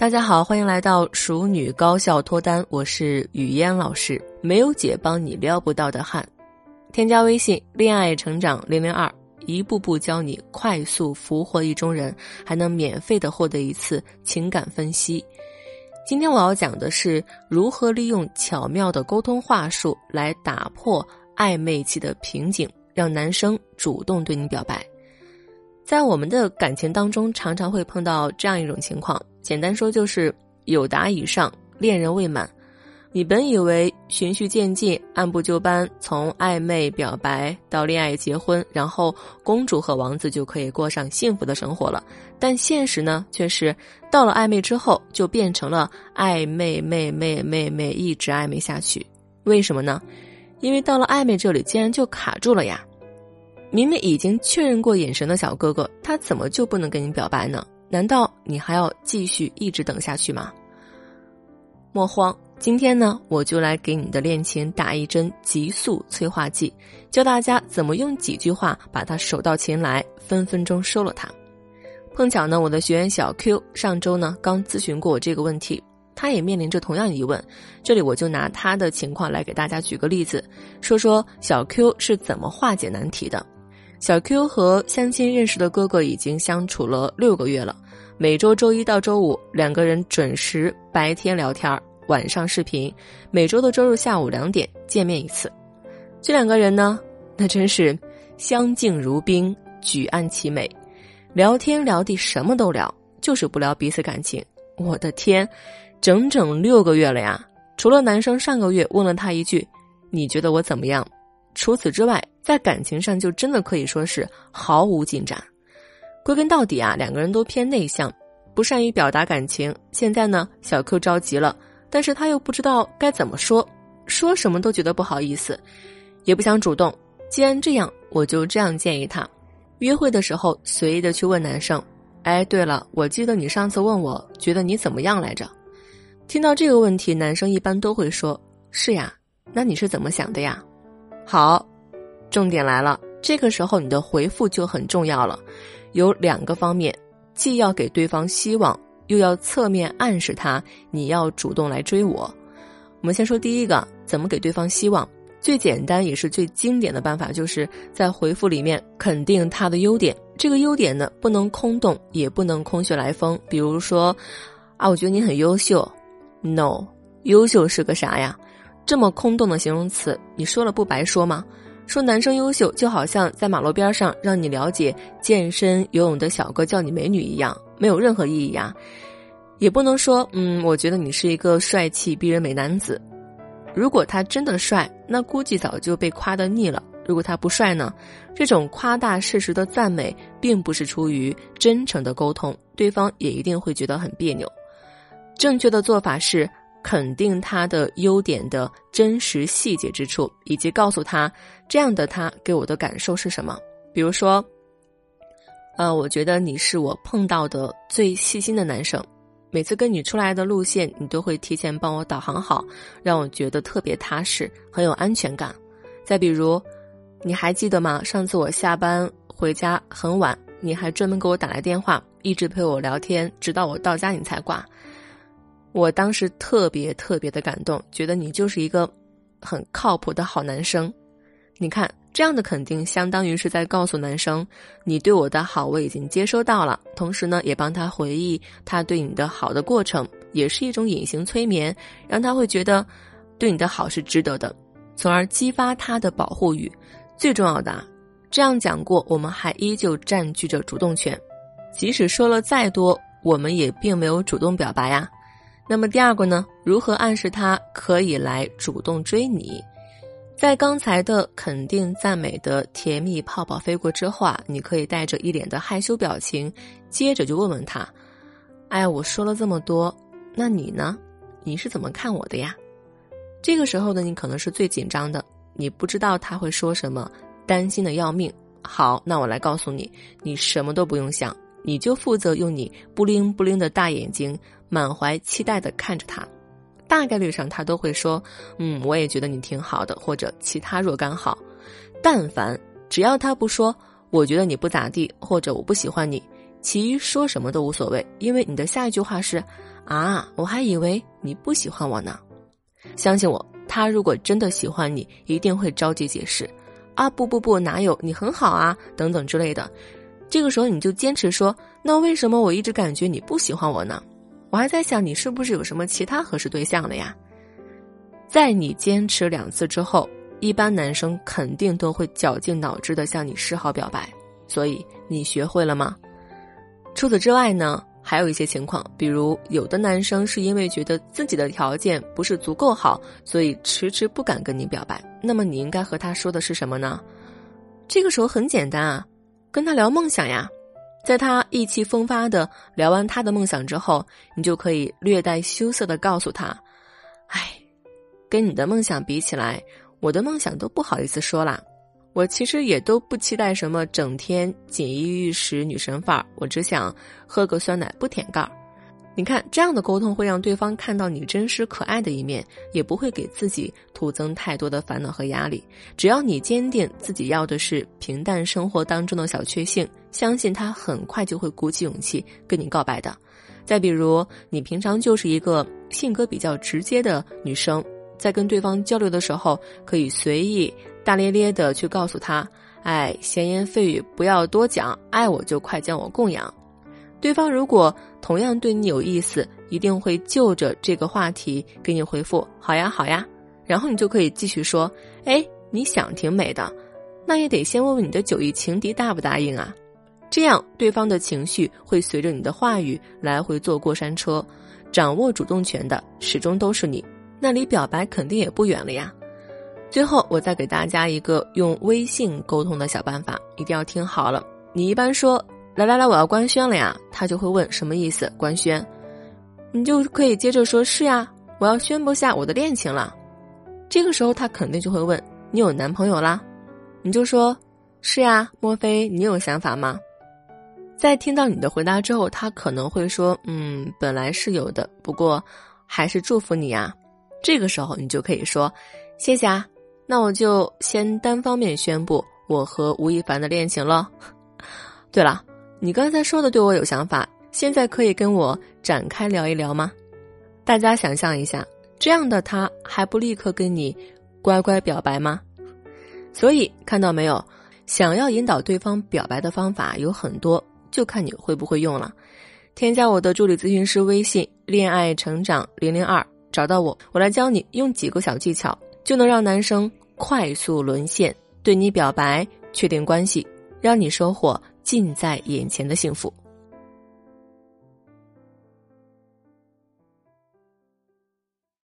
大家好，欢迎来到熟女高效脱单，我是雨嫣老师。没有姐帮你撩不到的汉，添加微信恋爱成长零零二，一步步教你快速俘获意中人，还能免费的获得一次情感分析。今天我要讲的是如何利用巧妙的沟通话术来打破暧昧期的瓶颈，让男生主动对你表白。在我们的感情当中，常常会碰到这样一种情况。简单说就是有达以上，恋人未满。你本以为循序渐进、按部就班，从暧昧表白到恋爱结婚，然后公主和王子就可以过上幸福的生活了。但现实呢，却是到了暧昧之后，就变成了暧昧昧昧昧昧，一直暧昧下去。为什么呢？因为到了暧昧这里，竟然就卡住了呀！明明已经确认过眼神的小哥哥，他怎么就不能跟你表白呢？难道你还要继续一直等下去吗？莫慌，今天呢，我就来给你的恋情打一针急速催化剂，教大家怎么用几句话把他手到擒来，分分钟收了他。碰巧呢，我的学员小 Q 上周呢刚咨询过我这个问题，他也面临着同样疑问。这里我就拿他的情况来给大家举个例子，说说小 Q 是怎么化解难题的。小 Q 和相亲认识的哥哥已经相处了六个月了，每周周一到周五两个人准时白天聊天，晚上视频，每周的周日下午两点见面一次。这两个人呢，那真是相敬如宾，举案齐眉，聊天聊地什么都聊，就是不聊彼此感情。我的天，整整六个月了呀！除了男生上个月问了他一句：“你觉得我怎么样？”除此之外，在感情上就真的可以说是毫无进展。归根到底啊，两个人都偏内向，不善于表达感情。现在呢，小 Q 着急了，但是他又不知道该怎么说，说什么都觉得不好意思，也不想主动。既然这样，我就这样建议他：约会的时候随意的去问男生：“哎，对了，我记得你上次问我觉得你怎么样来着？”听到这个问题，男生一般都会说：“是呀，那你是怎么想的呀？”好，重点来了，这个时候你的回复就很重要了，有两个方面，既要给对方希望，又要侧面暗示他你要主动来追我。我们先说第一个，怎么给对方希望？最简单也是最经典的办法，就是在回复里面肯定他的优点。这个优点呢，不能空洞，也不能空穴来风。比如说，啊，我觉得你很优秀。No，优秀是个啥呀？这么空洞的形容词，你说了不白说吗？说男生优秀，就好像在马路边上让你了解健身游泳的小哥叫你美女一样，没有任何意义呀。也不能说，嗯，我觉得你是一个帅气逼人美男子。如果他真的帅，那估计早就被夸的腻了。如果他不帅呢？这种夸大事实的赞美，并不是出于真诚的沟通，对方也一定会觉得很别扭。正确的做法是。肯定他的优点的真实细节之处，以及告诉他这样的他给我的感受是什么。比如说，呃，我觉得你是我碰到的最细心的男生，每次跟你出来的路线，你都会提前帮我导航好，让我觉得特别踏实，很有安全感。再比如，你还记得吗？上次我下班回家很晚，你还专门给我打来电话，一直陪我聊天，直到我到家你才挂。我当时特别特别的感动，觉得你就是一个很靠谱的好男生。你看，这样的肯定相当于是在告诉男生，你对我的好我已经接收到了，同时呢，也帮他回忆他对你的好的过程，也是一种隐形催眠，让他会觉得对你的好是值得的，从而激发他的保护欲。最重要的，这样讲过，我们还依旧占据着主动权，即使说了再多，我们也并没有主动表白呀。那么第二个呢？如何暗示他可以来主动追你？在刚才的肯定赞美的甜蜜泡泡飞过之后啊，你可以带着一脸的害羞表情，接着就问问他：“哎，我说了这么多，那你呢？你是怎么看我的呀？”这个时候呢，你可能是最紧张的，你不知道他会说什么，担心的要命。好，那我来告诉你，你什么都不用想。你就负责用你不灵不灵的大眼睛，满怀期待的看着他，大概率上他都会说：“嗯，我也觉得你挺好的。”或者其他若干好。但凡只要他不说“我觉得你不咋地”或者“我不喜欢你”，其余说什么都无所谓，因为你的下一句话是：“啊，我还以为你不喜欢我呢。”相信我，他如果真的喜欢你，一定会着急解释：“啊，不不不，哪有你很好啊，等等之类的。”这个时候你就坚持说：“那为什么我一直感觉你不喜欢我呢？我还在想你是不是有什么其他合适对象了呀？”在你坚持两次之后，一般男生肯定都会绞尽脑汁的向你示好表白。所以你学会了吗？除此之外呢，还有一些情况，比如有的男生是因为觉得自己的条件不是足够好，所以迟迟不敢跟你表白。那么你应该和他说的是什么呢？这个时候很简单啊，跟他聊梦想呀。在他意气风发的聊完他的梦想之后，你就可以略带羞涩的告诉他：“哎，跟你的梦想比起来，我的梦想都不好意思说啦。”我其实也都不期待什么整天锦衣玉食女神范儿，我只想喝个酸奶不舔盖儿。你看，这样的沟通会让对方看到你真实可爱的一面，也不会给自己徒增太多的烦恼和压力。只要你坚定自己要的是平淡生活当中的小确幸，相信他很快就会鼓起勇气跟你告白的。再比如，你平常就是一个性格比较直接的女生，在跟对方交流的时候，可以随意。大咧咧的去告诉他，哎，闲言废语不要多讲，爱我就快将我供养。对方如果同样对你有意思，一定会就着这个话题给你回复，好呀好呀。然后你就可以继续说，哎，你想挺美的，那也得先问问你的九亿情敌答不答应啊。这样对方的情绪会随着你的话语来回坐过山车，掌握主动权的始终都是你，那离表白肯定也不远了呀。最后，我再给大家一个用微信沟通的小办法，一定要听好了。你一般说“来来来，我要官宣了呀”，他就会问什么意思？官宣，你就可以接着说“是呀，我要宣布下我的恋情了”。这个时候他肯定就会问你有男朋友啦，你就说“是呀”，莫非你有想法吗？在听到你的回答之后，他可能会说：“嗯，本来是有的，不过还是祝福你啊。”这个时候你就可以说：“谢谢啊。”那我就先单方面宣布我和吴亦凡的恋情了。对了，你刚才说的对我有想法，现在可以跟我展开聊一聊吗？大家想象一下，这样的他还不立刻跟你乖乖表白吗？所以看到没有，想要引导对方表白的方法有很多，就看你会不会用了。添加我的助理咨询师微信“恋爱成长零零二”，找到我，我来教你用几个小技巧，就能让男生。快速沦陷，对你表白，确定关系，让你收获近在眼前的幸福。